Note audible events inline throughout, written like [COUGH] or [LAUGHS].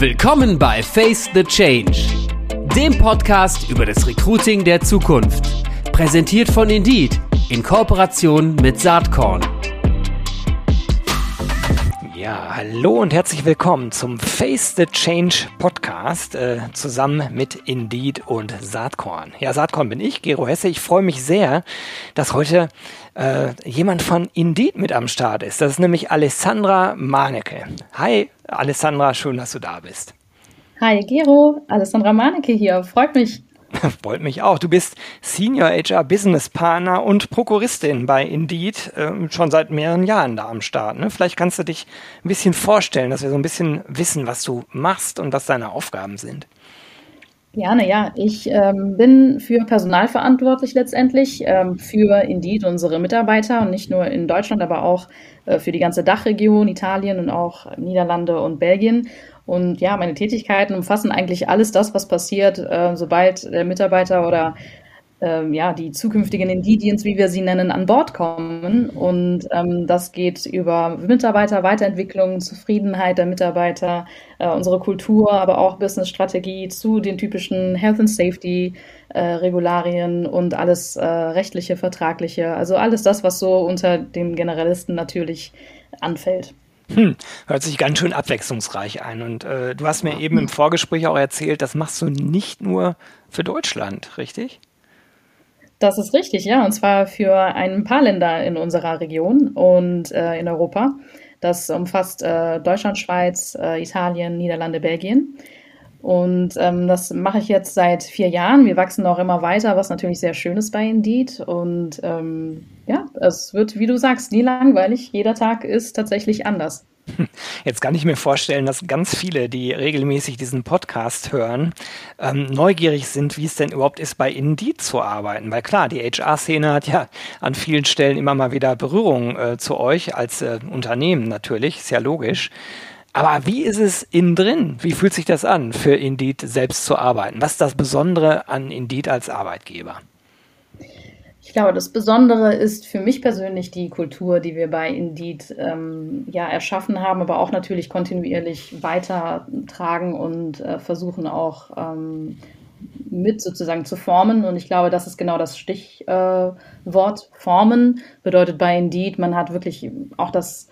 Willkommen bei Face the Change, dem Podcast über das Recruiting der Zukunft. Präsentiert von Indeed in Kooperation mit Saatkorn. Ja, hallo und herzlich willkommen zum Face the Change Podcast äh, zusammen mit Indeed und Saatkorn. Ja, Saatkorn bin ich, Gero Hesse. Ich freue mich sehr, dass heute äh, jemand von Indeed mit am Start ist. Das ist nämlich Alessandra Manecke. Hi, Alessandra, schön, dass du da bist. Hi, Gero. Alessandra Manecke hier. Freut mich. [LAUGHS] Freut mich auch. Du bist Senior HR Business Partner und Prokuristin bei Indeed, äh, schon seit mehreren Jahren da am Start. Ne? Vielleicht kannst du dich ein bisschen vorstellen, dass wir so ein bisschen wissen, was du machst und was deine Aufgaben sind. Gerne, ja. Ich ähm, bin für Personal verantwortlich letztendlich, ähm, für Indeed unsere Mitarbeiter und nicht nur in Deutschland, aber auch äh, für die ganze Dachregion, Italien und auch Niederlande und Belgien. Und ja, meine Tätigkeiten umfassen eigentlich alles das, was passiert, äh, sobald der Mitarbeiter oder ähm, ja, die zukünftigen Indidiens, wie wir sie nennen, an Bord kommen. Und ähm, das geht über Mitarbeiter, Weiterentwicklung, Zufriedenheit der Mitarbeiter, äh, unsere Kultur, aber auch Business-Strategie zu den typischen Health and Safety äh, Regularien und alles äh, rechtliche, vertragliche, also alles das, was so unter dem Generalisten natürlich anfällt. Hm, hört sich ganz schön abwechslungsreich ein. Und äh, du hast mir eben im Vorgespräch auch erzählt, das machst du nicht nur für Deutschland, richtig? Das ist richtig, ja. Und zwar für ein paar Länder in unserer Region und äh, in Europa. Das umfasst äh, Deutschland, Schweiz, äh, Italien, Niederlande, Belgien. Und ähm, das mache ich jetzt seit vier Jahren. Wir wachsen auch immer weiter, was natürlich sehr schön ist bei Indeed. Und ähm, ja, es wird, wie du sagst, nie langweilig. Jeder Tag ist tatsächlich anders. [LAUGHS] Jetzt kann ich mir vorstellen, dass ganz viele, die regelmäßig diesen Podcast hören, ähm, neugierig sind, wie es denn überhaupt ist, bei Indeed zu arbeiten. Weil klar, die HR-Szene hat ja an vielen Stellen immer mal wieder Berührung äh, zu euch als äh, Unternehmen natürlich, ist ja logisch. Aber wie ist es innen drin? Wie fühlt sich das an, für Indeed selbst zu arbeiten? Was ist das Besondere an Indeed als Arbeitgeber? Ich glaube, das Besondere ist für mich persönlich die Kultur, die wir bei Indeed ähm, ja, erschaffen haben, aber auch natürlich kontinuierlich weitertragen und äh, versuchen auch ähm, mit sozusagen zu formen. Und ich glaube, das ist genau das Stichwort. Äh, formen bedeutet bei Indeed, man hat wirklich auch das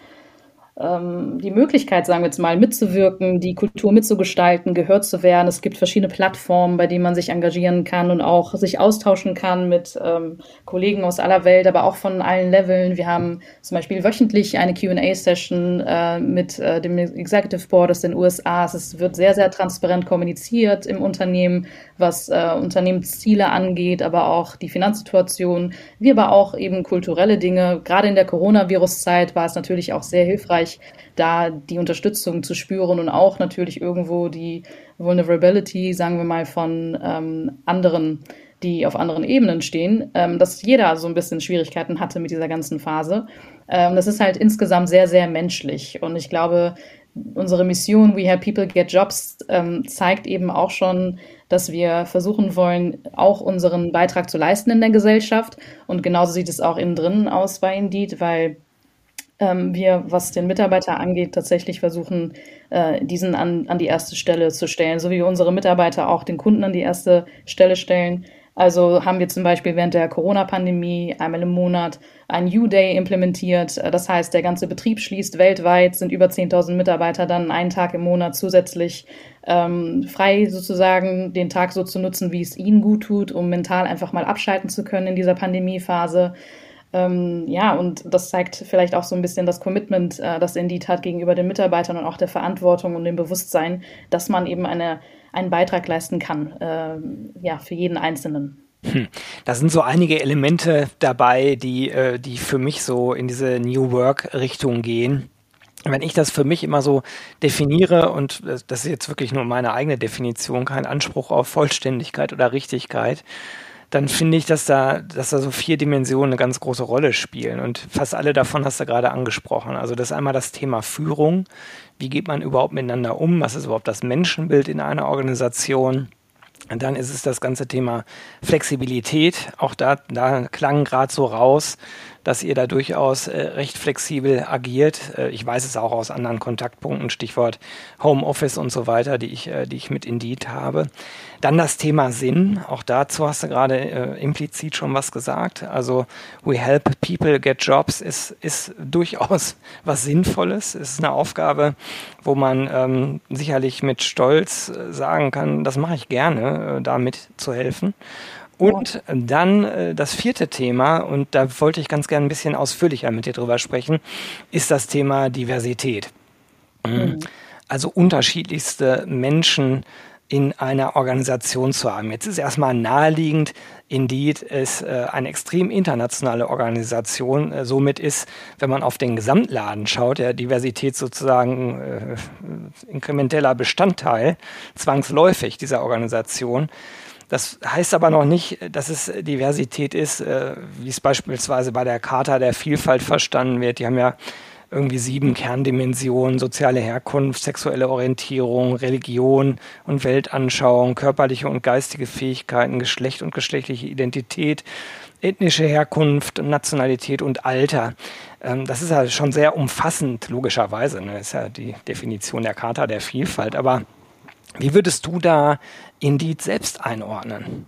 die Möglichkeit, sagen wir jetzt mal, mitzuwirken, die Kultur mitzugestalten, gehört zu werden. Es gibt verschiedene Plattformen, bei denen man sich engagieren kann und auch sich austauschen kann mit ähm, Kollegen aus aller Welt, aber auch von allen Leveln. Wir haben zum Beispiel wöchentlich eine QA-Session äh, mit äh, dem Executive Board aus den USA. Es wird sehr, sehr transparent kommuniziert im Unternehmen, was äh, Unternehmensziele angeht, aber auch die Finanzsituation, wie aber auch eben kulturelle Dinge. Gerade in der Coronavirus-Zeit war es natürlich auch sehr hilfreich, Bereich da die Unterstützung zu spüren und auch natürlich irgendwo die Vulnerability, sagen wir mal, von ähm, anderen, die auf anderen Ebenen stehen, ähm, dass jeder so ein bisschen Schwierigkeiten hatte mit dieser ganzen Phase. Ähm, das ist halt insgesamt sehr, sehr menschlich und ich glaube, unsere Mission We Help People Get Jobs ähm, zeigt eben auch schon, dass wir versuchen wollen, auch unseren Beitrag zu leisten in der Gesellschaft. Und genauso sieht es auch innen drin aus bei Indeed, weil ähm, wir, was den Mitarbeiter angeht, tatsächlich versuchen, äh, diesen an, an die erste Stelle zu stellen, so wie unsere Mitarbeiter auch den Kunden an die erste Stelle stellen. Also haben wir zum Beispiel während der Corona-Pandemie einmal im Monat ein U-Day implementiert. Äh, das heißt, der ganze Betrieb schließt weltweit, sind über 10.000 Mitarbeiter dann einen Tag im Monat zusätzlich ähm, frei sozusagen, den Tag so zu nutzen, wie es ihnen gut tut, um mental einfach mal abschalten zu können in dieser Pandemiephase. Ähm, ja, und das zeigt vielleicht auch so ein bisschen das Commitment, äh, das Indeed hat gegenüber den Mitarbeitern und auch der Verantwortung und dem Bewusstsein, dass man eben eine, einen Beitrag leisten kann, äh, ja, für jeden Einzelnen. Hm. Da sind so einige Elemente dabei, die, äh, die für mich so in diese New Work-Richtung gehen wenn ich das für mich immer so definiere, und das ist jetzt wirklich nur meine eigene Definition, kein Anspruch auf Vollständigkeit oder Richtigkeit, dann finde ich, dass da, dass da so vier Dimensionen eine ganz große Rolle spielen. Und fast alle davon hast du gerade angesprochen. Also das ist einmal das Thema Führung. Wie geht man überhaupt miteinander um? Was ist überhaupt das Menschenbild in einer Organisation? Und dann ist es das ganze Thema Flexibilität. Auch da, da klang gerade so raus, dass ihr da durchaus äh, recht flexibel agiert. Äh, ich weiß es auch aus anderen Kontaktpunkten, Stichwort Homeoffice und so weiter, die ich, äh, die ich mit Indeed habe. Dann das Thema Sinn. Auch dazu hast du gerade äh, implizit schon was gesagt. Also We Help People Get Jobs ist, ist durchaus [LAUGHS] was Sinnvolles. Es ist eine Aufgabe, wo man ähm, sicherlich mit Stolz äh, sagen kann, das mache ich gerne, äh, damit zu helfen. Und dann äh, das vierte Thema, und da wollte ich ganz gerne ein bisschen ausführlicher mit dir drüber sprechen, ist das Thema Diversität. Mhm. Also unterschiedlichste Menschen in einer Organisation zu haben. Jetzt ist erstmal naheliegend, Indeed ist äh, eine extrem internationale Organisation. Äh, somit ist, wenn man auf den Gesamtladen schaut, der Diversität sozusagen äh, inkrementeller Bestandteil zwangsläufig dieser Organisation. Das heißt aber noch nicht, dass es Diversität ist, äh, wie es beispielsweise bei der Charta der Vielfalt verstanden wird. Die haben ja irgendwie sieben Kerndimensionen, soziale Herkunft, sexuelle Orientierung, Religion und Weltanschauung, körperliche und geistige Fähigkeiten, Geschlecht und geschlechtliche Identität, ethnische Herkunft, Nationalität und Alter. Ähm, das ist ja schon sehr umfassend, logischerweise. Ne? Das ist ja die Definition der Charta der Vielfalt. Aber wie würdest du da Indeed selbst einordnen?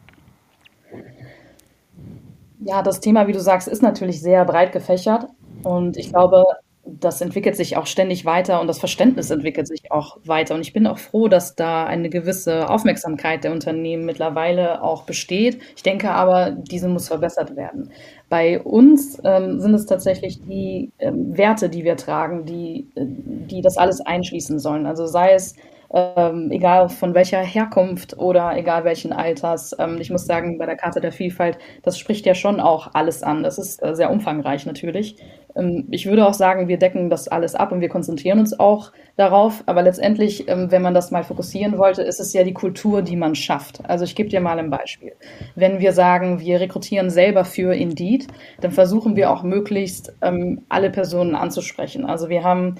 Ja, das Thema, wie du sagst, ist natürlich sehr breit gefächert. Und ich glaube, das entwickelt sich auch ständig weiter und das Verständnis entwickelt sich auch weiter. Und ich bin auch froh, dass da eine gewisse Aufmerksamkeit der Unternehmen mittlerweile auch besteht. Ich denke aber, diese muss verbessert werden. Bei uns ähm, sind es tatsächlich die ähm, Werte, die wir tragen, die, äh, die das alles einschließen sollen. Also sei es ähm, egal von welcher Herkunft oder egal welchen Alters. Ähm, ich muss sagen, bei der Karte der Vielfalt, das spricht ja schon auch alles an. Das ist äh, sehr umfangreich natürlich. Ähm, ich würde auch sagen, wir decken das alles ab und wir konzentrieren uns auch darauf. Aber letztendlich, ähm, wenn man das mal fokussieren wollte, ist es ja die Kultur, die man schafft. Also ich gebe dir mal ein Beispiel. Wenn wir sagen, wir rekrutieren selber für Indeed, dann versuchen wir auch möglichst ähm, alle Personen anzusprechen. Also wir haben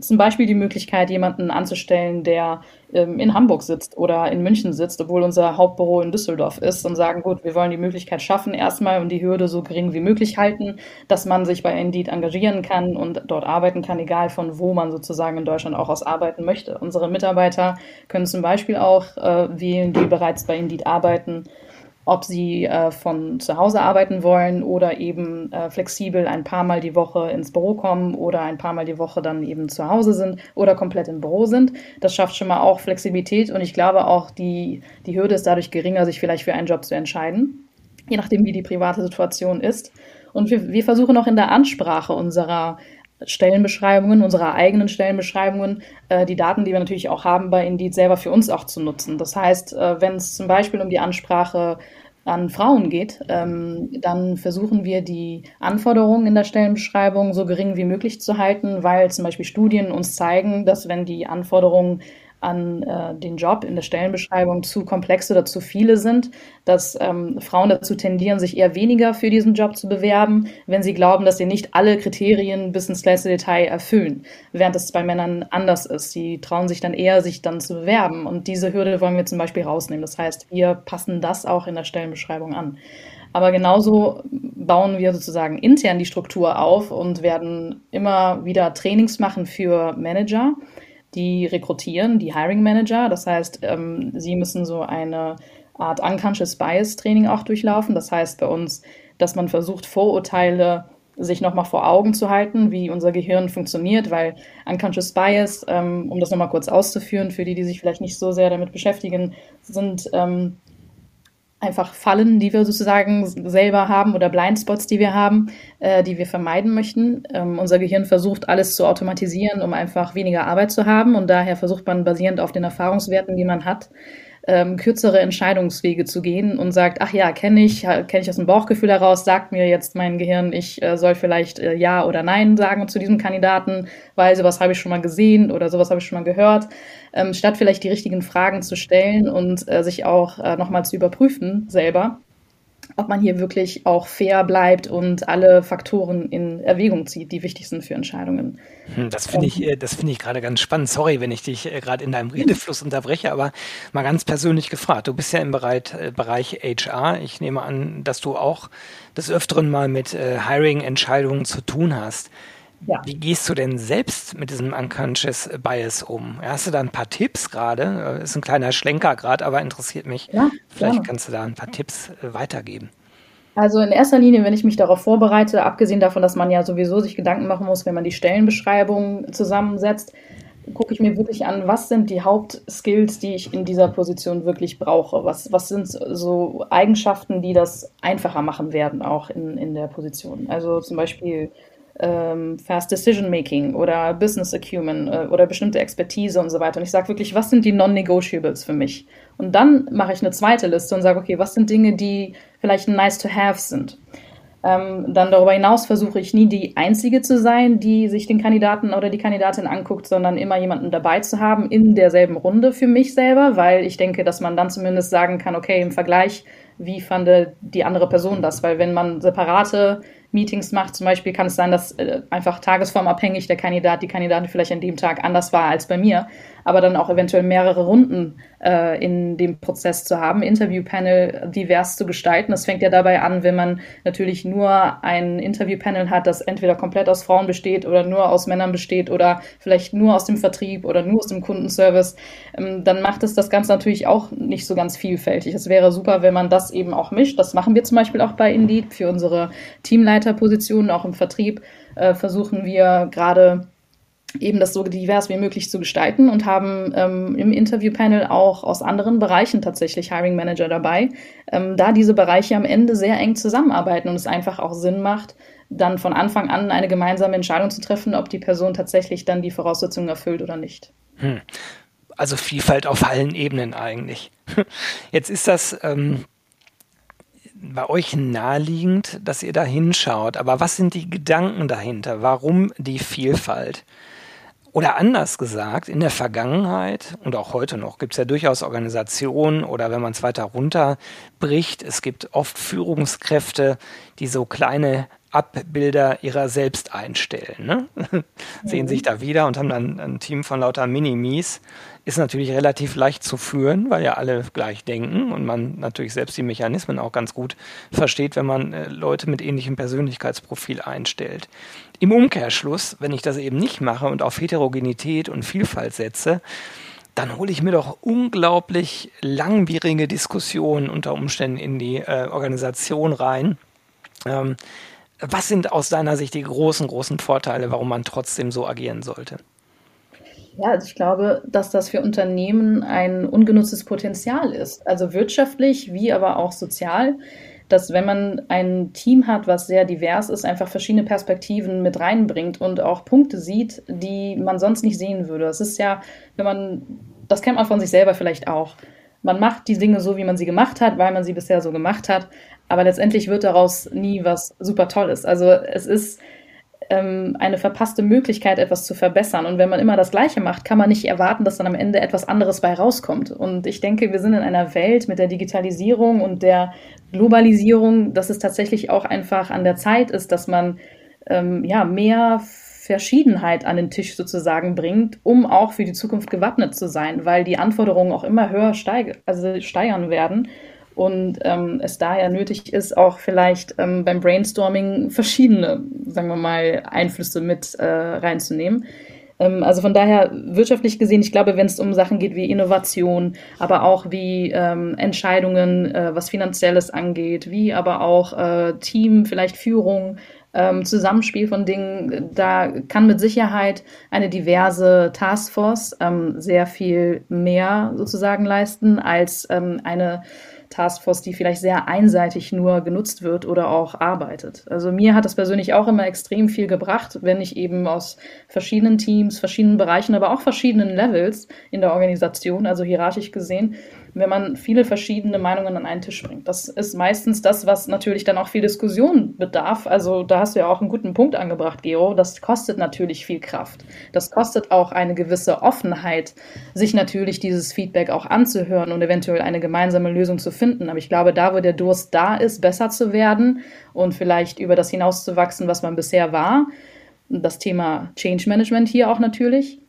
zum Beispiel die Möglichkeit, jemanden anzustellen, der ähm, in Hamburg sitzt oder in München sitzt, obwohl unser Hauptbüro in Düsseldorf ist und sagen, gut, wir wollen die Möglichkeit schaffen, erstmal und die Hürde so gering wie möglich halten, dass man sich bei Indeed engagieren kann und dort arbeiten kann, egal von wo man sozusagen in Deutschland auch aus arbeiten möchte. Unsere Mitarbeiter können zum Beispiel auch äh, wählen, die bereits bei Indeed arbeiten, ob sie äh, von zu Hause arbeiten wollen oder eben äh, flexibel ein paar Mal die Woche ins Büro kommen oder ein paar Mal die Woche dann eben zu Hause sind oder komplett im Büro sind. Das schafft schon mal auch Flexibilität und ich glaube auch, die, die Hürde ist dadurch geringer, sich vielleicht für einen Job zu entscheiden, je nachdem, wie die private Situation ist. Und wir, wir versuchen auch in der Ansprache unserer Stellenbeschreibungen, unserer eigenen Stellenbeschreibungen, äh, die Daten, die wir natürlich auch haben bei Indeed, selber für uns auch zu nutzen. Das heißt, äh, wenn es zum Beispiel um die Ansprache an Frauen geht, ähm, dann versuchen wir die Anforderungen in der Stellenbeschreibung so gering wie möglich zu halten, weil zum Beispiel Studien uns zeigen, dass wenn die Anforderungen an äh, den Job in der Stellenbeschreibung zu komplex oder zu viele sind, dass ähm, Frauen dazu tendieren, sich eher weniger für diesen Job zu bewerben, wenn sie glauben, dass sie nicht alle Kriterien bis ins letzte Detail erfüllen, während es bei Männern anders ist. Sie trauen sich dann eher, sich dann zu bewerben und diese Hürde wollen wir zum Beispiel rausnehmen. Das heißt, wir passen das auch in der Stellenbeschreibung an. Aber genauso bauen wir sozusagen intern die Struktur auf und werden immer wieder Trainings machen für Manager, die rekrutieren, die Hiring Manager. Das heißt, ähm, sie müssen so eine Art Unconscious Bias Training auch durchlaufen. Das heißt bei uns, dass man versucht, Vorurteile sich nochmal vor Augen zu halten, wie unser Gehirn funktioniert, weil Unconscious Bias, ähm, um das nochmal kurz auszuführen, für die, die sich vielleicht nicht so sehr damit beschäftigen, sind ähm, einfach Fallen, die wir sozusagen selber haben oder Blindspots, die wir haben, äh, die wir vermeiden möchten. Ähm, unser Gehirn versucht alles zu automatisieren, um einfach weniger Arbeit zu haben und daher versucht man basierend auf den Erfahrungswerten, die man hat, ähm, kürzere Entscheidungswege zu gehen und sagt, ach ja, kenne ich, kenne ich aus dem Bauchgefühl heraus, sagt mir jetzt mein Gehirn, ich äh, soll vielleicht äh, Ja oder Nein sagen zu diesem Kandidaten, weil sowas habe ich schon mal gesehen oder sowas habe ich schon mal gehört, ähm, statt vielleicht die richtigen Fragen zu stellen und äh, sich auch äh, nochmal zu überprüfen selber ob man hier wirklich auch fair bleibt und alle Faktoren in Erwägung zieht, die wichtig sind für Entscheidungen. Hm, das finde ich, äh, das finde ich gerade ganz spannend. Sorry, wenn ich dich äh, gerade in deinem Redefluss unterbreche, aber mal ganz persönlich gefragt. Du bist ja im Bereich, äh, Bereich HR. Ich nehme an, dass du auch des Öfteren mal mit Hiring-Entscheidungen zu tun hast. Ja. Wie gehst du denn selbst mit diesem Unconscious Bias um? Hast du da ein paar Tipps gerade? Ist ein kleiner Schlenker gerade, aber interessiert mich. Ja, Vielleicht gerne. kannst du da ein paar Tipps äh, weitergeben. Also in erster Linie, wenn ich mich darauf vorbereite, abgesehen davon, dass man ja sowieso sich Gedanken machen muss, wenn man die Stellenbeschreibung zusammensetzt, gucke ich mir wirklich an, was sind die Hauptskills, die ich in dieser Position wirklich brauche? Was, was sind so Eigenschaften, die das einfacher machen werden, auch in, in der Position? Also zum Beispiel ähm, Fast Decision Making oder Business Acumen äh, oder bestimmte Expertise und so weiter. Und ich sage wirklich, was sind die Non-Negotiables für mich? Und dann mache ich eine zweite Liste und sage, okay, was sind Dinge, die vielleicht nice to have sind? Ähm, dann darüber hinaus versuche ich nie die Einzige zu sein, die sich den Kandidaten oder die Kandidatin anguckt, sondern immer jemanden dabei zu haben in derselben Runde für mich selber, weil ich denke, dass man dann zumindest sagen kann, okay, im Vergleich, wie fand die andere Person das? Weil wenn man separate Meetings macht. Zum Beispiel kann es sein, dass äh, einfach tagesformabhängig der Kandidat, die Kandidatin vielleicht an dem Tag anders war als bei mir, aber dann auch eventuell mehrere Runden äh, in dem Prozess zu haben, Interviewpanel divers zu gestalten. Das fängt ja dabei an, wenn man natürlich nur ein Interviewpanel hat, das entweder komplett aus Frauen besteht oder nur aus Männern besteht oder vielleicht nur aus dem Vertrieb oder nur aus dem Kundenservice, ähm, dann macht es das Ganze natürlich auch nicht so ganz vielfältig. Es wäre super, wenn man das eben auch mischt. Das machen wir zum Beispiel auch bei Indeed für unsere Teamleiterpositionen, auch im Vertrieb äh, versuchen wir gerade eben das so divers wie möglich zu gestalten und haben ähm, im Interviewpanel auch aus anderen Bereichen tatsächlich Hiring Manager dabei, ähm, da diese Bereiche am Ende sehr eng zusammenarbeiten und es einfach auch Sinn macht, dann von Anfang an eine gemeinsame Entscheidung zu treffen, ob die Person tatsächlich dann die Voraussetzungen erfüllt oder nicht. Hm. Also Vielfalt auf allen Ebenen eigentlich. [LAUGHS] Jetzt ist das ähm, bei euch naheliegend, dass ihr da hinschaut, aber was sind die Gedanken dahinter? Warum die Vielfalt? Oder anders gesagt, in der Vergangenheit und auch heute noch gibt es ja durchaus Organisationen oder wenn man es weiter runterbricht, es gibt oft Führungskräfte, die so kleine Abbilder ihrer selbst einstellen. Ne? [LAUGHS] Sehen sich da wieder und haben dann ein Team von lauter Minimis ist natürlich relativ leicht zu führen, weil ja alle gleich denken und man natürlich selbst die Mechanismen auch ganz gut versteht, wenn man äh, Leute mit ähnlichem Persönlichkeitsprofil einstellt. Im Umkehrschluss, wenn ich das eben nicht mache und auf Heterogenität und Vielfalt setze, dann hole ich mir doch unglaublich langwierige Diskussionen unter Umständen in die äh, Organisation rein. Ähm, was sind aus deiner Sicht die großen, großen Vorteile, warum man trotzdem so agieren sollte? Ja, also ich glaube, dass das für Unternehmen ein ungenutztes Potenzial ist. Also wirtschaftlich wie aber auch sozial, dass wenn man ein Team hat, was sehr divers ist, einfach verschiedene Perspektiven mit reinbringt und auch Punkte sieht, die man sonst nicht sehen würde. Das ist ja, wenn man, das kennt man von sich selber vielleicht auch. Man macht die Dinge so, wie man sie gemacht hat, weil man sie bisher so gemacht hat. Aber letztendlich wird daraus nie was super Tolles. Also es ist, ähm, eine verpasste Möglichkeit, etwas zu verbessern. Und wenn man immer das Gleiche macht, kann man nicht erwarten, dass dann am Ende etwas anderes bei rauskommt. Und ich denke, wir sind in einer Welt mit der Digitalisierung und der Globalisierung, dass es tatsächlich auch einfach an der Zeit ist, dass man ähm, ja mehr Verschiedenheit an den Tisch sozusagen bringt, um auch für die Zukunft gewappnet zu sein, weil die Anforderungen auch immer höher steig also steigern werden und ähm, es daher nötig ist, auch vielleicht ähm, beim Brainstorming verschiedene, sagen wir mal, Einflüsse mit äh, reinzunehmen. Ähm, also von daher wirtschaftlich gesehen, ich glaube, wenn es um Sachen geht wie Innovation, aber auch wie ähm, Entscheidungen, äh, was Finanzielles angeht, wie aber auch äh, Team, vielleicht Führung, ähm, Zusammenspiel von Dingen, da kann mit Sicherheit eine diverse Taskforce ähm, sehr viel mehr sozusagen leisten als ähm, eine Taskforce, die vielleicht sehr einseitig nur genutzt wird oder auch arbeitet. Also mir hat das persönlich auch immer extrem viel gebracht, wenn ich eben aus verschiedenen Teams, verschiedenen Bereichen, aber auch verschiedenen Levels in der Organisation, also hierarchisch gesehen, wenn man viele verschiedene Meinungen an einen Tisch bringt. Das ist meistens das, was natürlich dann auch viel Diskussion bedarf. Also da hast du ja auch einen guten Punkt angebracht, Gero. Das kostet natürlich viel Kraft. Das kostet auch eine gewisse Offenheit, sich natürlich dieses Feedback auch anzuhören und eventuell eine gemeinsame Lösung zu finden. Aber ich glaube, da, wo der Durst da ist, besser zu werden und vielleicht über das hinauszuwachsen, was man bisher war, das Thema Change Management hier auch natürlich,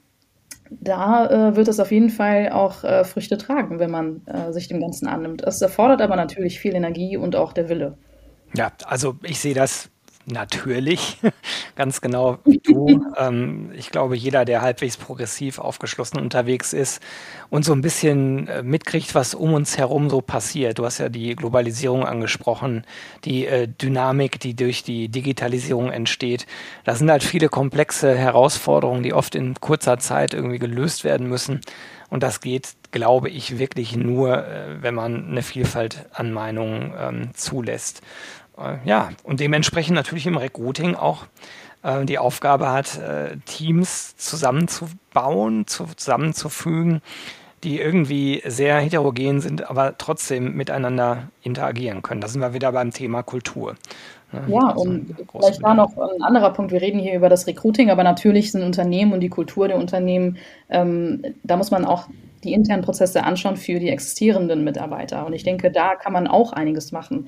da äh, wird es auf jeden Fall auch äh, Früchte tragen, wenn man äh, sich dem Ganzen annimmt. Es erfordert aber natürlich viel Energie und auch der Wille. Ja, also ich sehe das Natürlich, [LAUGHS] ganz genau wie du. [LAUGHS] ähm, ich glaube, jeder, der halbwegs progressiv aufgeschlossen unterwegs ist und so ein bisschen äh, mitkriegt, was um uns herum so passiert. Du hast ja die Globalisierung angesprochen, die äh, Dynamik, die durch die Digitalisierung entsteht. Da sind halt viele komplexe Herausforderungen, die oft in kurzer Zeit irgendwie gelöst werden müssen. Und das geht, glaube ich, wirklich nur, äh, wenn man eine Vielfalt an Meinungen ähm, zulässt. Äh, ja, und dementsprechend natürlich im Recruiting auch äh, die Aufgabe hat, äh, Teams zusammenzubauen, zusammenzufügen, die irgendwie sehr heterogen sind, aber trotzdem miteinander interagieren können. Da sind wir wieder beim Thema Kultur. Ne? Ja, also und vielleicht da noch ein anderer Punkt. Wir reden hier über das Recruiting, aber natürlich sind Unternehmen und die Kultur der Unternehmen, ähm, da muss man auch die internen Prozesse anschauen für die existierenden Mitarbeiter. Und ich denke, da kann man auch einiges machen.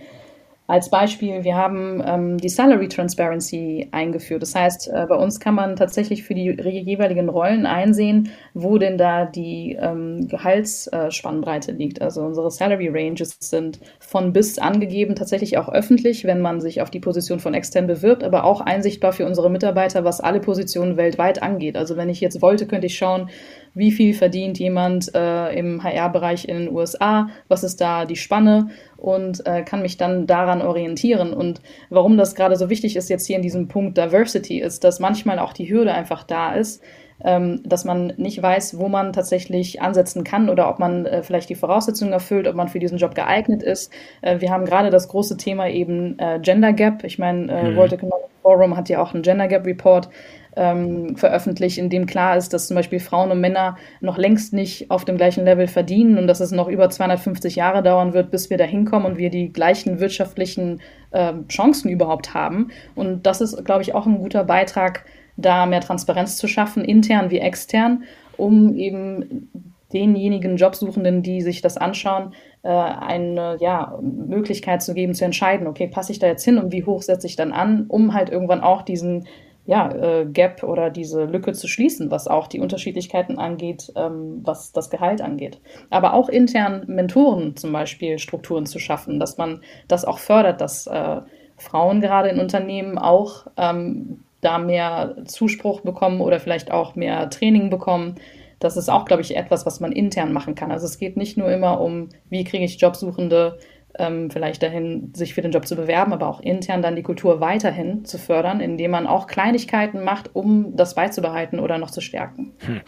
Als Beispiel, wir haben ähm, die Salary Transparency eingeführt. Das heißt, äh, bei uns kann man tatsächlich für die jeweiligen Rollen einsehen, wo denn da die ähm, Gehaltsspannbreite liegt. Also unsere Salary Ranges sind von bis angegeben, tatsächlich auch öffentlich, wenn man sich auf die Position von extern bewirbt, aber auch einsichtbar für unsere Mitarbeiter, was alle Positionen weltweit angeht. Also wenn ich jetzt wollte, könnte ich schauen, wie viel verdient jemand äh, im HR-Bereich in den USA, was ist da die Spanne und äh, kann mich dann daran orientieren. Und warum das gerade so wichtig ist jetzt hier in diesem Punkt Diversity ist, dass manchmal auch die Hürde einfach da ist, ähm, dass man nicht weiß, wo man tatsächlich ansetzen kann oder ob man äh, vielleicht die Voraussetzungen erfüllt, ob man für diesen Job geeignet ist. Äh, wir haben gerade das große Thema eben äh, Gender Gap. Ich meine, äh, mhm. World Economic Forum hat ja auch einen Gender Gap Report ähm, veröffentlicht, in dem klar ist, dass zum Beispiel Frauen und Männer noch längst nicht auf dem gleichen Level verdienen und dass es noch über 250 Jahre dauern wird, bis wir da hinkommen und wir die gleichen wirtschaftlichen äh, Chancen überhaupt haben. Und das ist, glaube ich, auch ein guter Beitrag, da mehr Transparenz zu schaffen, intern wie extern, um eben denjenigen Jobsuchenden, die sich das anschauen, äh, eine ja, Möglichkeit zu geben, zu entscheiden, okay, passe ich da jetzt hin und wie hoch setze ich dann an, um halt irgendwann auch diesen ja, äh, Gap oder diese Lücke zu schließen, was auch die Unterschiedlichkeiten angeht, ähm, was das Gehalt angeht. Aber auch intern Mentoren zum Beispiel Strukturen zu schaffen, dass man das auch fördert, dass äh, Frauen gerade in Unternehmen auch ähm, da mehr Zuspruch bekommen oder vielleicht auch mehr Training bekommen. Das ist auch, glaube ich, etwas, was man intern machen kann. Also es geht nicht nur immer um, wie kriege ich Jobsuchende ähm, vielleicht dahin, sich für den Job zu bewerben, aber auch intern dann die Kultur weiterhin zu fördern, indem man auch Kleinigkeiten macht, um das beizubehalten oder noch zu stärken. Hm.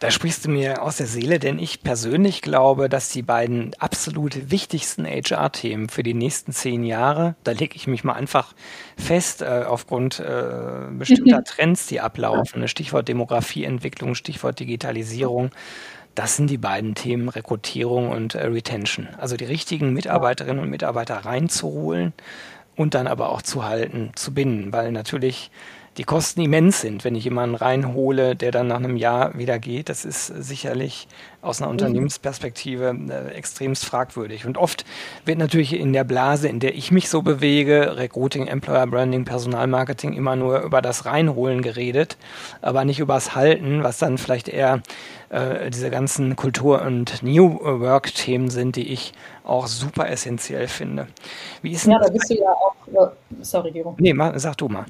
Da sprichst du mir aus der Seele, denn ich persönlich glaube, dass die beiden absolut wichtigsten HR-Themen für die nächsten zehn Jahre, da lege ich mich mal einfach fest, äh, aufgrund äh, bestimmter [LAUGHS] Trends, die ablaufen, Stichwort Demografieentwicklung, Stichwort Digitalisierung, das sind die beiden Themen Rekrutierung und äh, Retention. Also die richtigen Mitarbeiterinnen und Mitarbeiter reinzuholen und dann aber auch zu halten, zu binden, weil natürlich die Kosten immens sind, wenn ich jemanden reinhole, der dann nach einem Jahr wieder geht. Das ist sicherlich aus einer mhm. Unternehmensperspektive äh, extremst fragwürdig. Und oft wird natürlich in der Blase, in der ich mich so bewege, Recruiting, Employer Branding, Personalmarketing, immer nur über das Reinholen geredet, aber nicht über das Halten, was dann vielleicht eher äh, diese ganzen Kultur- und New Work-Themen sind, die ich auch super essentiell finde. Wie ist ja, da bist du ja auch. Sorry, Gero. Nee, sag du mal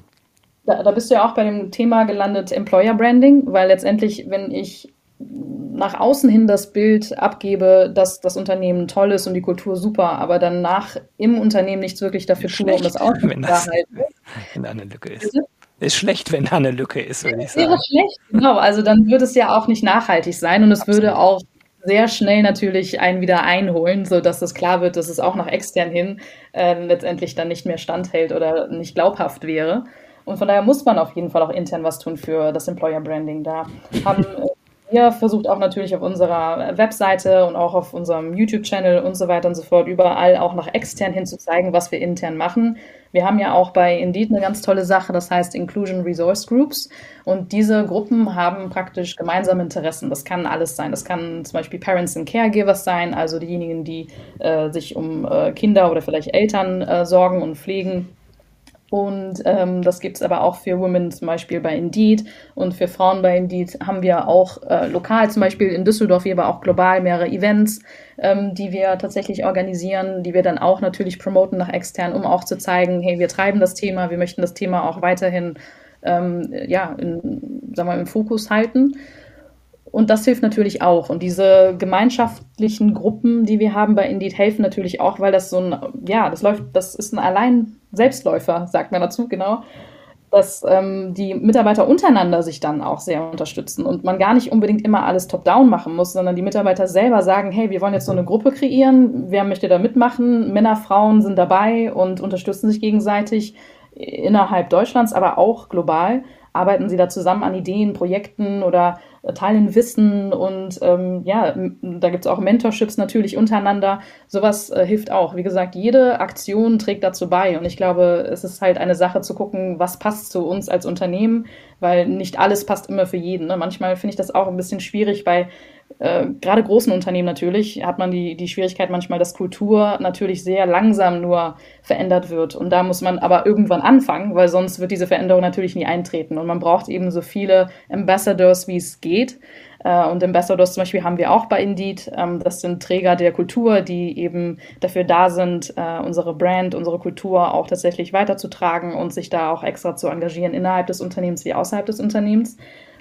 da, da bist du ja auch bei dem Thema gelandet, Employer Branding, weil letztendlich, wenn ich nach außen hin das Bild abgebe, dass das Unternehmen toll ist und die Kultur super, aber danach im Unternehmen nichts wirklich dafür tue, um das aufrechtzuerhalten. Wenn da [LAUGHS] eine Lücke ist. Ist schlecht, wenn da eine Lücke ist, würde ich sagen. Wäre schlecht, genau. Also dann würde es ja auch nicht nachhaltig sein und es Absolut. würde auch sehr schnell natürlich einen wieder einholen, sodass es klar wird, dass es auch nach extern hin äh, letztendlich dann nicht mehr standhält oder nicht glaubhaft wäre. Und von daher muss man auf jeden Fall auch intern was tun für das Employer Branding. Da haben äh, ihr versucht auch natürlich auf unserer Webseite und auch auf unserem YouTube-Channel und so weiter und so fort überall auch nach extern hin zu zeigen, was wir intern machen. Wir haben ja auch bei Indeed eine ganz tolle Sache, das heißt Inclusion Resource Groups. Und diese Gruppen haben praktisch gemeinsame Interessen. Das kann alles sein. Das kann zum Beispiel Parents and Caregivers sein, also diejenigen, die äh, sich um äh, Kinder oder vielleicht Eltern äh, sorgen und pflegen. Und ähm, das gibt es aber auch für Women zum Beispiel bei Indeed und für Frauen bei Indeed haben wir auch äh, lokal zum Beispiel in Düsseldorf, hier aber auch global mehrere Events, ähm, die wir tatsächlich organisieren, die wir dann auch natürlich promoten nach extern, um auch zu zeigen, hey, wir treiben das Thema, wir möchten das Thema auch weiterhin ähm, ja, in, sagen wir, im Fokus halten. Und das hilft natürlich auch. Und diese gemeinschaftlichen Gruppen, die wir haben bei Indeed, helfen natürlich auch, weil das so ein, ja, das läuft, das ist ein allein Selbstläufer, sagt man dazu, genau, dass ähm, die Mitarbeiter untereinander sich dann auch sehr unterstützen und man gar nicht unbedingt immer alles top-down machen muss, sondern die Mitarbeiter selber sagen, hey, wir wollen jetzt so eine Gruppe kreieren, wer möchte da mitmachen? Männer, Frauen sind dabei und unterstützen sich gegenseitig innerhalb Deutschlands, aber auch global arbeiten sie da zusammen an Ideen, Projekten oder teilen Wissen und ähm, ja, da gibt es auch Mentorships natürlich untereinander. Sowas äh, hilft auch. Wie gesagt, jede Aktion trägt dazu bei und ich glaube, es ist halt eine Sache zu gucken, was passt zu uns als Unternehmen, weil nicht alles passt immer für jeden. Ne? Manchmal finde ich das auch ein bisschen schwierig bei äh, gerade großen Unternehmen natürlich hat man die, die Schwierigkeit manchmal, dass Kultur natürlich sehr langsam nur verändert wird. Und da muss man aber irgendwann anfangen, weil sonst wird diese Veränderung natürlich nie eintreten. Und man braucht eben so viele Ambassadors, wie es geht. Äh, und Ambassadors zum Beispiel haben wir auch bei Indeed. Ähm, das sind Träger der Kultur, die eben dafür da sind, äh, unsere Brand, unsere Kultur auch tatsächlich weiterzutragen und sich da auch extra zu engagieren innerhalb des Unternehmens wie außerhalb des Unternehmens.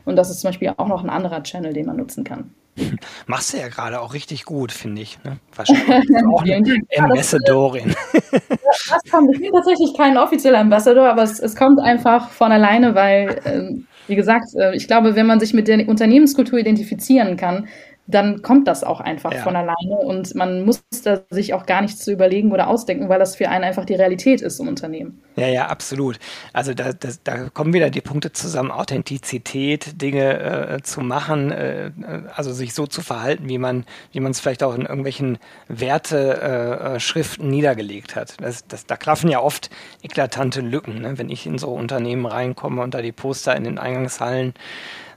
Und das ist zum Beispiel auch noch ein anderer Channel, den man nutzen kann. [LAUGHS] Machst du ja gerade auch richtig gut, finde ich. Ne? Wahrscheinlich auch [LAUGHS] eine Ambassadorin. das kommt. Ich bin tatsächlich kein offizieller Ambassador, aber es, es kommt einfach von alleine, weil, äh, wie gesagt, äh, ich glaube, wenn man sich mit der Unternehmenskultur identifizieren kann, dann kommt das auch einfach ja. von alleine und man muss da sich auch gar nichts zu überlegen oder ausdenken, weil das für einen einfach die Realität ist im Unternehmen. Ja, ja, absolut. Also da, da, da kommen wieder die Punkte zusammen, Authentizität, Dinge äh, zu machen, äh, also sich so zu verhalten, wie man wie man es vielleicht auch in irgendwelchen Werteschriften äh, niedergelegt hat. Das, das, da klaffen ja oft eklatante Lücken, ne? wenn ich in so Unternehmen reinkomme und da die Poster in den Eingangshallen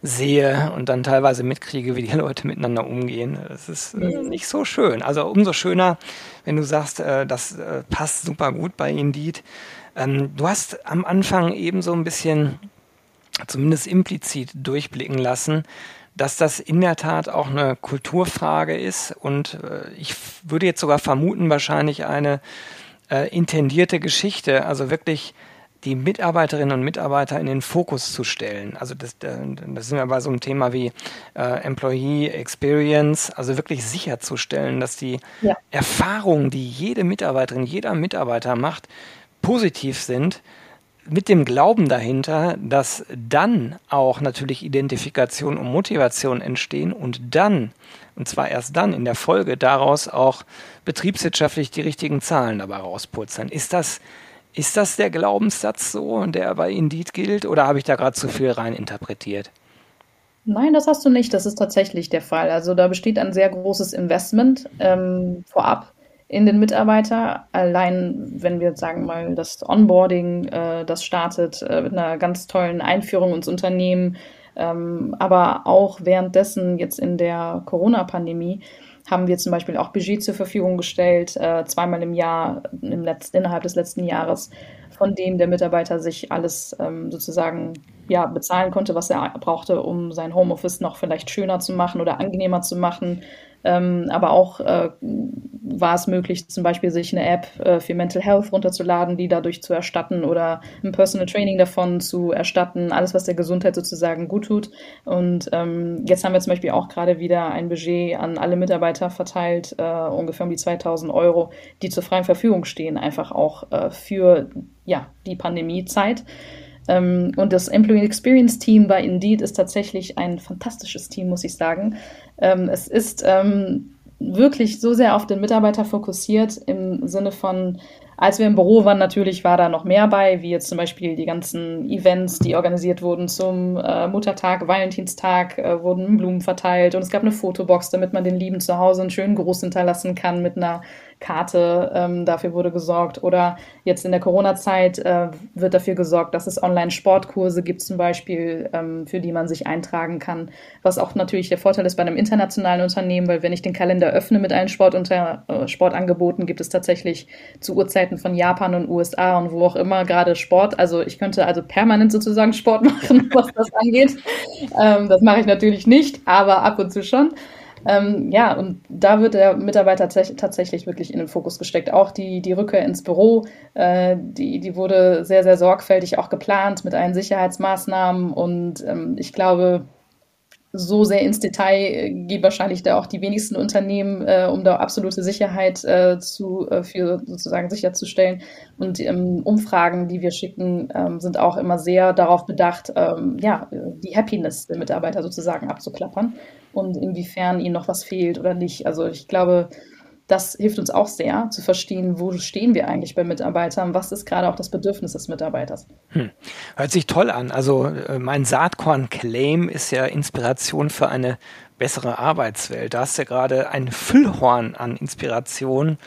sehe und dann teilweise mitkriege, wie die Leute miteinander umgehen. Das ist äh, mhm. nicht so schön. Also umso schöner, wenn du sagst, äh, das äh, passt super gut bei Indeed. Ähm, du hast am Anfang eben so ein bisschen, zumindest implizit, durchblicken lassen, dass das in der Tat auch eine Kulturfrage ist und äh, ich würde jetzt sogar vermuten, wahrscheinlich eine äh, intendierte Geschichte, also wirklich die Mitarbeiterinnen und Mitarbeiter in den Fokus zu stellen. Also das, das sind wir bei so einem Thema wie äh, Employee Experience, also wirklich sicherzustellen, dass die ja. Erfahrungen, die jede Mitarbeiterin, jeder Mitarbeiter macht, positiv sind, mit dem Glauben dahinter, dass dann auch natürlich Identifikation und Motivation entstehen und dann, und zwar erst dann in der Folge daraus auch betriebswirtschaftlich die richtigen Zahlen dabei rausputzeln. Ist das ist das der Glaubenssatz so, der bei Indeed gilt, oder habe ich da gerade zu viel rein interpretiert? Nein, das hast du nicht. Das ist tatsächlich der Fall. Also da besteht ein sehr großes Investment ähm, vorab in den Mitarbeiter. Allein, wenn wir jetzt sagen mal, das Onboarding, äh, das startet äh, mit einer ganz tollen Einführung ins Unternehmen, ähm, aber auch währenddessen jetzt in der Corona-Pandemie haben wir zum Beispiel auch Budget zur Verfügung gestellt, äh, zweimal im Jahr im Letz-, innerhalb des letzten Jahres, von dem der Mitarbeiter sich alles ähm, sozusagen ja, bezahlen konnte, was er brauchte, um sein Homeoffice noch vielleicht schöner zu machen oder angenehmer zu machen. Ähm, aber auch äh, war es möglich, zum Beispiel sich eine App äh, für Mental Health runterzuladen, die dadurch zu erstatten oder ein Personal Training davon zu erstatten, alles, was der Gesundheit sozusagen gut tut. Und ähm, jetzt haben wir zum Beispiel auch gerade wieder ein Budget an alle Mitarbeiter verteilt, äh, ungefähr um die 2000 Euro, die zur freien Verfügung stehen, einfach auch äh, für ja, die Pandemiezeit. Ähm, und das Employee Experience Team bei Indeed ist tatsächlich ein fantastisches Team, muss ich sagen. Ähm, es ist ähm, wirklich so sehr auf den Mitarbeiter fokussiert im Sinne von Als wir im Büro waren, natürlich war da noch mehr bei, wie jetzt zum Beispiel die ganzen Events, die organisiert wurden zum äh, Muttertag, Valentinstag, äh, wurden Blumen verteilt und es gab eine Fotobox, damit man den Lieben zu Hause einen schönen Gruß hinterlassen kann mit einer Karte, ähm, dafür wurde gesorgt. Oder jetzt in der Corona-Zeit äh, wird dafür gesorgt, dass es Online-Sportkurse gibt, zum Beispiel, ähm, für die man sich eintragen kann. Was auch natürlich der Vorteil ist bei einem internationalen Unternehmen, weil wenn ich den Kalender öffne mit allen Sportunter äh, Sportangeboten, gibt es tatsächlich zu Uhrzeiten von Japan und USA und wo auch immer gerade Sport. Also ich könnte also permanent sozusagen Sport [LAUGHS] machen, was das angeht. Ähm, das mache ich natürlich nicht, aber ab und zu schon. Ähm, ja, und da wird der Mitarbeiter tatsächlich wirklich in den Fokus gesteckt. Auch die, die Rückkehr ins Büro, äh, die, die wurde sehr, sehr sorgfältig auch geplant mit allen Sicherheitsmaßnahmen. Und ähm, ich glaube, so sehr ins Detail äh, gehen wahrscheinlich da auch die wenigsten Unternehmen, äh, um da absolute Sicherheit äh, zu, äh, für sozusagen sicherzustellen. Und ähm, Umfragen, die wir schicken, ähm, sind auch immer sehr darauf bedacht, ähm, ja, die Happiness der Mitarbeiter sozusagen abzuklappern und inwiefern ihnen noch was fehlt oder nicht. Also ich glaube, das hilft uns auch sehr zu verstehen, wo stehen wir eigentlich bei Mitarbeitern, was ist gerade auch das Bedürfnis des Mitarbeiters. Hm. Hört sich toll an. Also äh, mein Saatkorn-Claim ist ja Inspiration für eine bessere Arbeitswelt. Da hast du ja gerade ein Füllhorn an Inspiration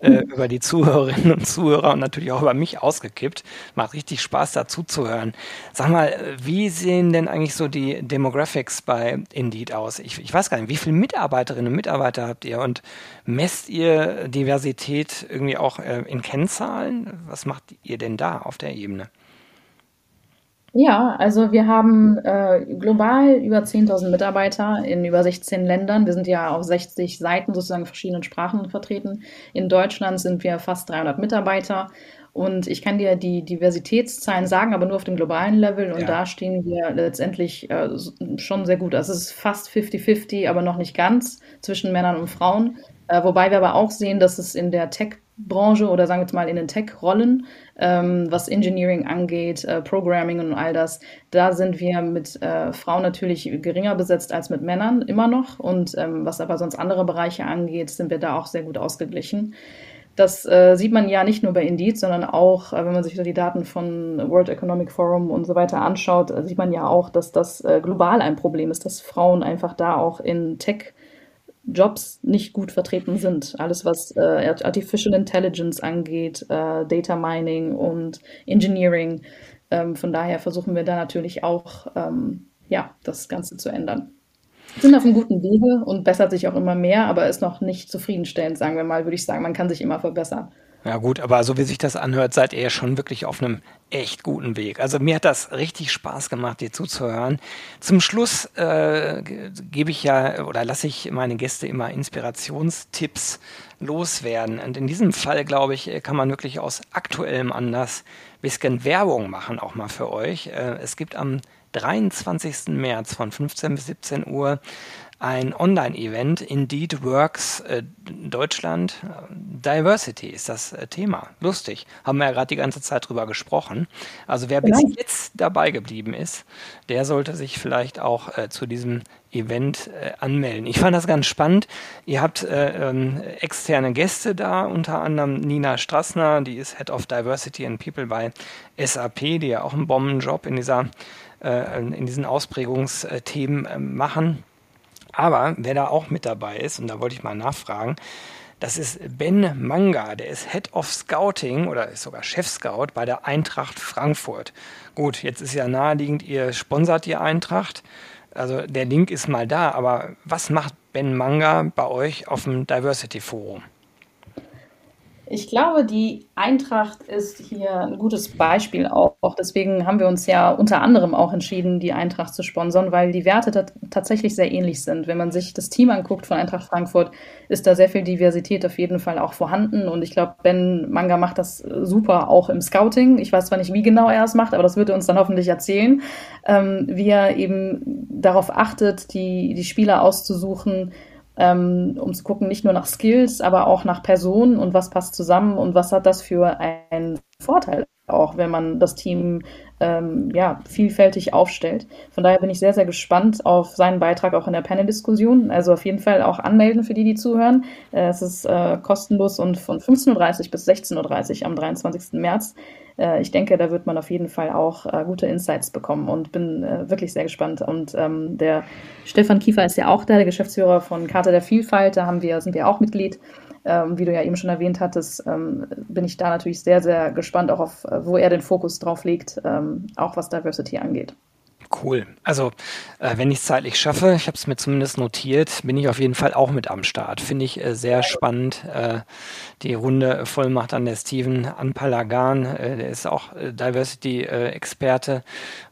äh, über die Zuhörerinnen und Zuhörer und natürlich auch über mich ausgekippt. Macht richtig Spaß, dazu zu hören. Sag mal, wie sehen denn eigentlich so die Demographics bei Indeed aus? Ich, ich weiß gar nicht, wie viele Mitarbeiterinnen und Mitarbeiter habt ihr und messt ihr Diversität irgendwie auch äh, in Kennzahlen? Was macht ihr denn da auf der Ebene? Ja, also wir haben äh, global über 10.000 Mitarbeiter in über 16 Ländern. Wir sind ja auf 60 Seiten sozusagen verschiedenen Sprachen vertreten. In Deutschland sind wir fast 300 Mitarbeiter. Und ich kann dir die Diversitätszahlen sagen, aber nur auf dem globalen Level. Und ja. da stehen wir letztendlich äh, schon sehr gut. Also es ist fast 50-50, aber noch nicht ganz zwischen Männern und Frauen. Äh, wobei wir aber auch sehen, dass es in der Tech- Branche oder sagen wir jetzt mal in den Tech-Rollen, ähm, was Engineering angeht, äh, Programming und all das, da sind wir mit äh, Frauen natürlich geringer besetzt als mit Männern immer noch. Und ähm, was aber sonst andere Bereiche angeht, sind wir da auch sehr gut ausgeglichen. Das äh, sieht man ja nicht nur bei Indeed, sondern auch, äh, wenn man sich die Daten von World Economic Forum und so weiter anschaut, äh, sieht man ja auch, dass das äh, global ein Problem ist, dass Frauen einfach da auch in Tech Jobs nicht gut vertreten sind. Alles, was äh, Artificial Intelligence angeht, äh, Data Mining und Engineering. Ähm, von daher versuchen wir da natürlich auch, ähm, ja, das Ganze zu ändern. Sind auf einem guten Wege und bessert sich auch immer mehr, aber ist noch nicht zufriedenstellend, sagen wir mal, würde ich sagen. Man kann sich immer verbessern. Ja gut, aber so wie sich das anhört, seid ihr schon wirklich auf einem echt guten Weg. Also mir hat das richtig Spaß gemacht, dir zuzuhören. Zum Schluss äh, gebe ich ja oder lasse ich meine Gäste immer Inspirationstipps loswerden. Und in diesem Fall, glaube ich, kann man wirklich aus aktuellem Anlass ein bisschen Werbung machen, auch mal für euch. Äh, es gibt am 23. März von 15 bis 17 Uhr ein Online-Event, Indeed Works äh, Deutschland. Diversity ist das äh, Thema. Lustig. Haben wir ja gerade die ganze Zeit drüber gesprochen. Also wer bis jetzt dabei geblieben ist, der sollte sich vielleicht auch äh, zu diesem Event äh, anmelden. Ich fand das ganz spannend. Ihr habt äh, ähm, externe Gäste da, unter anderem Nina Strassner, die ist Head of Diversity and People bei SAP, die ja auch einen Bombenjob in dieser äh, in diesen Ausprägungsthemen machen. Aber wer da auch mit dabei ist, und da wollte ich mal nachfragen, das ist Ben Manga, der ist Head of Scouting oder ist sogar Chef-Scout bei der Eintracht Frankfurt. Gut, jetzt ist ja naheliegend, ihr sponsert die Eintracht. Also der Link ist mal da, aber was macht Ben Manga bei euch auf dem Diversity Forum? Ich glaube, die Eintracht ist hier ein gutes Beispiel auch. Deswegen haben wir uns ja unter anderem auch entschieden, die Eintracht zu sponsern, weil die Werte tatsächlich sehr ähnlich sind. Wenn man sich das Team anguckt von Eintracht Frankfurt, ist da sehr viel Diversität auf jeden Fall auch vorhanden. Und ich glaube, Ben Manga macht das super auch im Scouting. Ich weiß zwar nicht, wie genau er es macht, aber das wird er uns dann hoffentlich erzählen, ähm, wie er eben darauf achtet, die, die Spieler auszusuchen, ähm, um zu gucken, nicht nur nach Skills, aber auch nach Personen und was passt zusammen und was hat das für einen Vorteil auch, wenn man das Team ähm, ja, vielfältig aufstellt. Von daher bin ich sehr, sehr gespannt auf seinen Beitrag auch in der Panel-Diskussion. Also auf jeden Fall auch anmelden für die, die zuhören. Äh, es ist äh, kostenlos und von 15.30 Uhr bis 16.30 Uhr am 23. März. Äh, ich denke, da wird man auf jeden Fall auch äh, gute Insights bekommen und bin äh, wirklich sehr gespannt. Und ähm, der Stefan Kiefer ist ja auch da, der Geschäftsführer von Karte der Vielfalt. Da haben wir, sind wir auch Mitglied. Ähm, wie du ja eben schon erwähnt hattest, ähm, bin ich da natürlich sehr, sehr gespannt, auch auf, wo er den Fokus drauf legt, ähm, auch was Diversity angeht. Cool. Also, äh, wenn ich es zeitlich schaffe, ich habe es mir zumindest notiert, bin ich auf jeden Fall auch mit am Start. Finde ich äh, sehr spannend. Äh, die Runde Vollmacht an der Steven Anpalagan, äh, der ist auch äh, Diversity-Experte,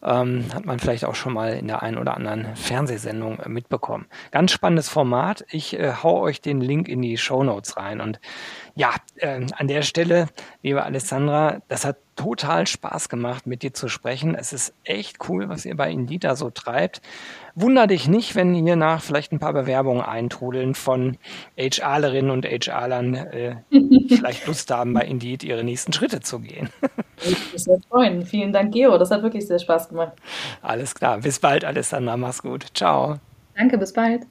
ähm, hat man vielleicht auch schon mal in der einen oder anderen Fernsehsendung äh, mitbekommen. Ganz spannendes Format. Ich hau euch den Link in die Show Notes rein und ja, äh, an der Stelle, liebe Alessandra, das hat total Spaß gemacht, mit dir zu sprechen. Es ist echt cool, was ihr bei Indita so treibt. Wunder dich nicht, wenn hier nach vielleicht ein paar Bewerbungen eintrudeln von HRlerinnen und HRlern, äh, [LAUGHS] vielleicht Lust haben, bei Indeed ihre nächsten Schritte zu gehen. Ich würde mich sehr freuen. Vielen Dank, Gero. Das hat wirklich sehr Spaß gemacht. Alles klar. Bis bald, Alessandra. Mach's gut. Ciao. Danke, bis bald.